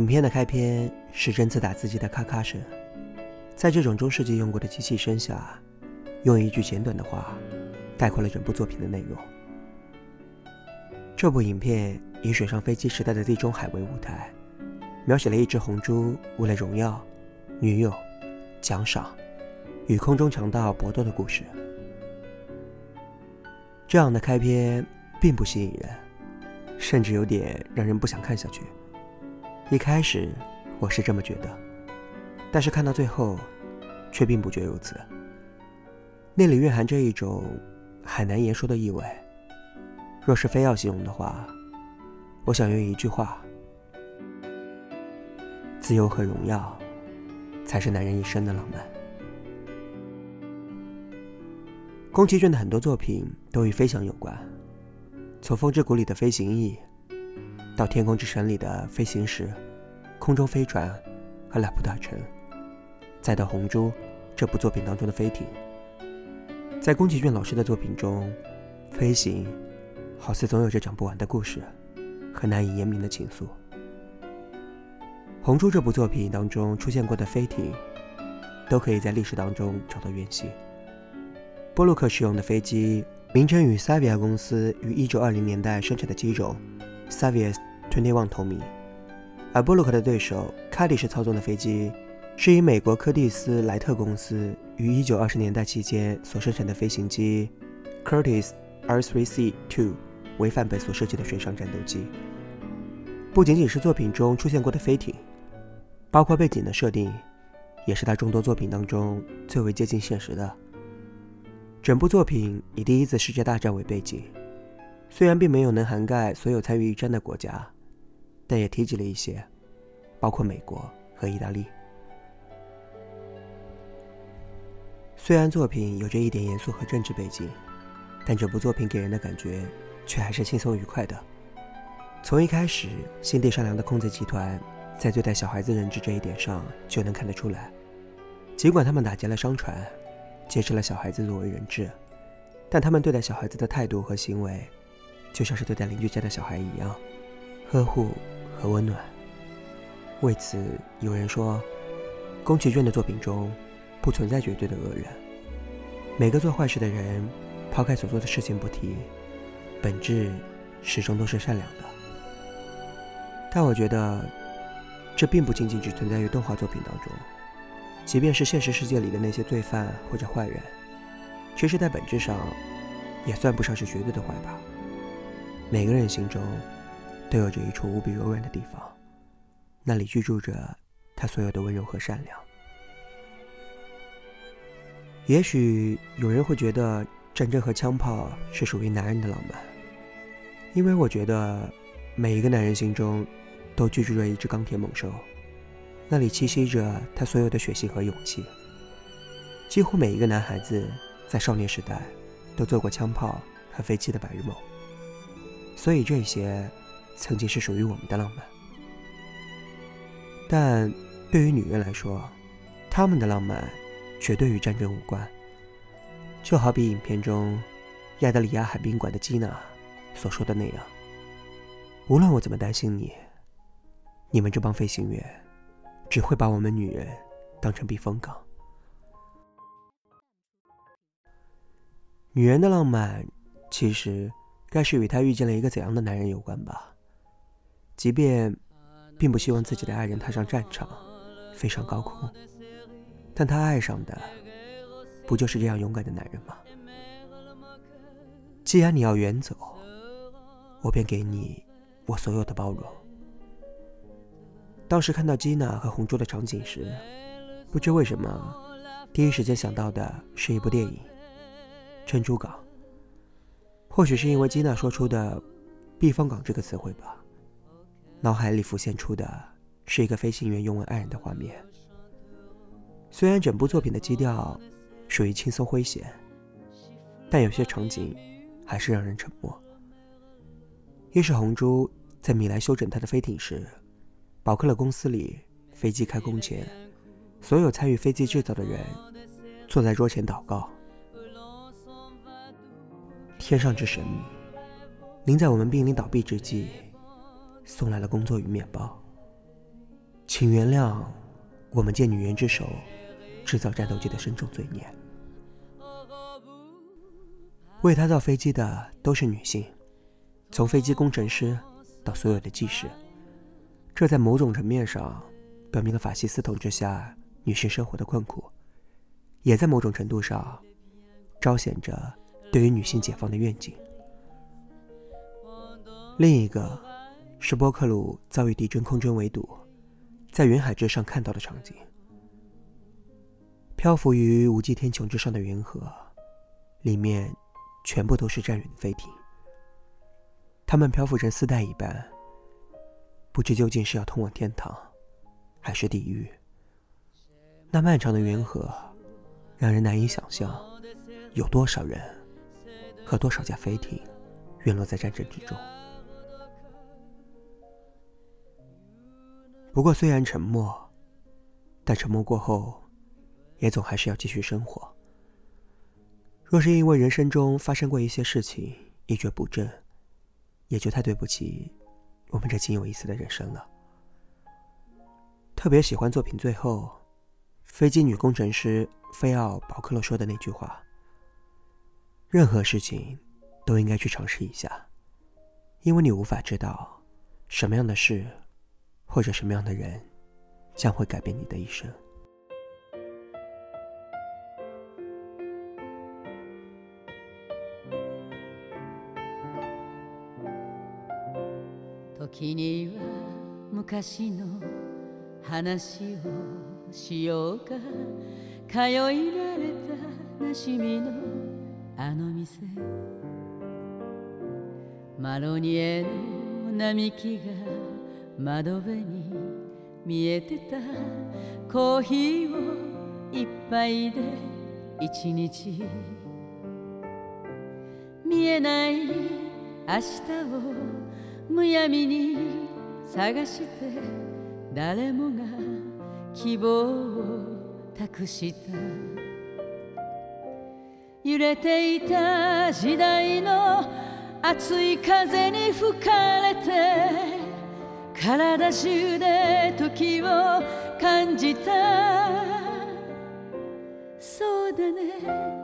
影片的开篇是针刺打字机的咔咔声，在这种中世纪用过的机器声下，用一句简短的话概括了整部作品的内容。这部影片以水上飞机时代的地中海为舞台，描写了一只红猪为了荣耀、女友、奖赏与空中强盗搏斗的故事。这样的开篇并不吸引人，甚至有点让人不想看下去。一开始我是这么觉得，但是看到最后，却并不觉如此。那里蕴含着一种很难言说的意味。若是非要形容的话，我想用一句话：自由和荣耀，才是男人一生的浪漫。宫崎骏的很多作品都与飞翔有关，从《风之谷》里的飞行翼。到《天空之城》里的飞行时、空中飞船和拉普大城，再到《红猪》这部作品当中的飞艇，在宫崎骏老师的作品中，飞行好似总有着讲不完的故事和难以言明的情愫。《红猪》这部作品当中出现过的飞艇，都可以在历史当中找到原型。波洛克使用的飞机，名称与萨维亚公司于1920年代生产的机种 Savias。Twenty One 同名，而波洛克的对手卡迪什操纵的飞机，是以美国柯蒂斯莱特公司于一九二十年代期间所生产的飞行机 Curtis R3C2 为范本所设计的水上战斗机。不仅仅是作品中出现过的飞艇，包括背景的设定，也是他众多作品当中最为接近现实的。整部作品以第一次世界大战为背景，虽然并没有能涵盖所有参与一战的国家。但也提及了一些，包括美国和意大利。虽然作品有着一点严肃和政治背景，但这部作品给人的感觉却还是轻松愉快的。从一开始，心地善良的空贼集团在对待小孩子人质这一点上就能看得出来。尽管他们打劫了商船，劫持了小孩子作为人质，但他们对待小孩子的态度和行为，就像是对待邻居家的小孩一样，呵护。和温暖。为此，有人说，宫崎骏的作品中不存在绝对的恶人。每个做坏事的人，抛开所做的事情不提，本质始终都是善良的。但我觉得，这并不仅仅只存在于动画作品当中。即便是现实世界里的那些罪犯或者坏人，其实在本质上也算不上是绝对的坏吧。每个人心中。都有着一处无比柔软的地方，那里居住着他所有的温柔和善良。也许有人会觉得战争和枪炮是属于男人的浪漫，因为我觉得每一个男人心中都居住着一只钢铁猛兽，那里栖息着他所有的血性和勇气。几乎每一个男孩子在少年时代都做过枪炮和飞机的白日梦，所以这些。曾经是属于我们的浪漫，但对于女人来说，她们的浪漫绝对与战争无关。就好比影片中亚德里亚海宾馆的基娜所说的那样：“无论我怎么担心你，你们这帮飞行员只会把我们女人当成避风港。”女人的浪漫，其实该是与她遇见了一个怎样的男人有关吧。即便并不希望自己的爱人踏上战场，飞上高空，但他爱上的不就是这样勇敢的男人吗？既然你要远走，我便给你我所有的包容。当时看到基娜和红珠的场景时，不知为什么，第一时间想到的是一部电影《珍珠港》。或许是因为基娜说出的“避风港”这个词汇吧。脑海里浮现出的是一个飞行员拥吻爱人的画面。虽然整部作品的基调属于轻松诙谐，但有些场景还是让人沉默。一是红珠在米兰修整他的飞艇时，宝克勒公司里飞机开工前，所有参与飞机制造的人坐在桌前祷告：天上之神，您在我们濒临倒闭之际。送来了工作与面包。请原谅我们借女人之手制造战斗机的深重罪孽。为他造飞机的都是女性，从飞机工程师到所有的技师。这在某种层面上表明了法西斯统治下女性生活的困苦，也在某种程度上彰显着对于女性解放的愿景。另一个是波克鲁遭遇敌军空中围堵，在云海之上看到的场景。漂浮于无际天穹之上的云河，里面全部都是战云的飞艇，它们漂浮成丝带一般。不知究竟是要通往天堂，还是地狱？那漫长的云河，让人难以想象，有多少人和多少架飞艇陨落在战争之中。不过，虽然沉默，但沉默过后，也总还是要继续生活。若是因为人生中发生过一些事情一蹶不振，也就太对不起。我们这仅有一次的人生了。特别喜欢作品最后，飞机女工程师菲奥·保克洛说的那句话：“任何事情都应该去尝试一下，因为你无法知道什么样的事或者什么样的人将会改变你的一生。”時には昔の話をしようか通い慣れたなしみの あの店。マロニエの並木が窓辺に見えてた。コーヒーを一杯で一日。見えない明日をむやみに探して。誰もが希望を託した。揺れていた時代の熱い風に吹かれて体中で時を感じた。そうだね。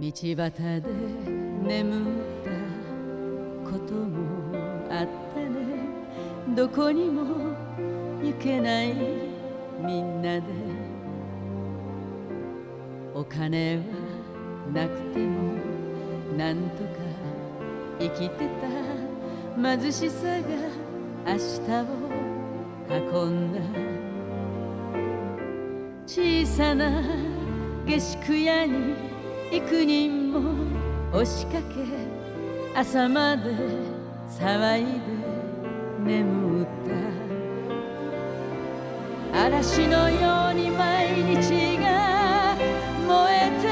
道端で眠っどこにも行けないみんなでお金はなくてもなんとか生きてた貧しさが明日を運んだ小さな下宿屋に幾人も押しかけ朝まで騒いで眠った。嵐のように毎日が燃えて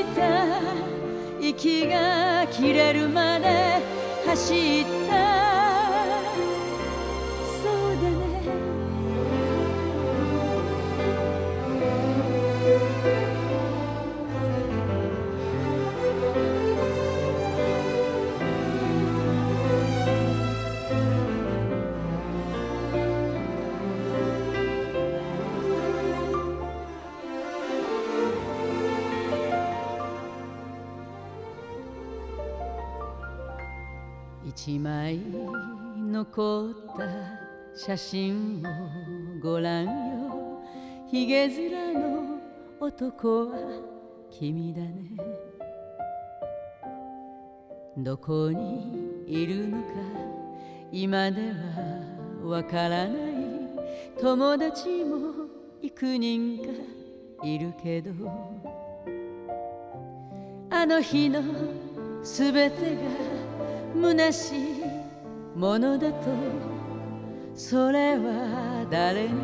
いた。息が切れるまで走った。一枚残った写真をご覧よ。ひげ面の男は君だね。どこにいるのか今ではわからない。友達も幾人かいるけどあの日のすべてが虚しいものだとそれは誰にも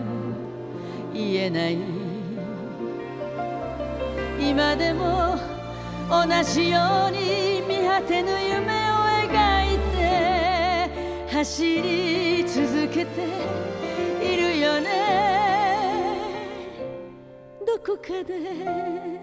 言えない。今でも同じように見果てぬ夢を描いて走り続けているよね。どこかで。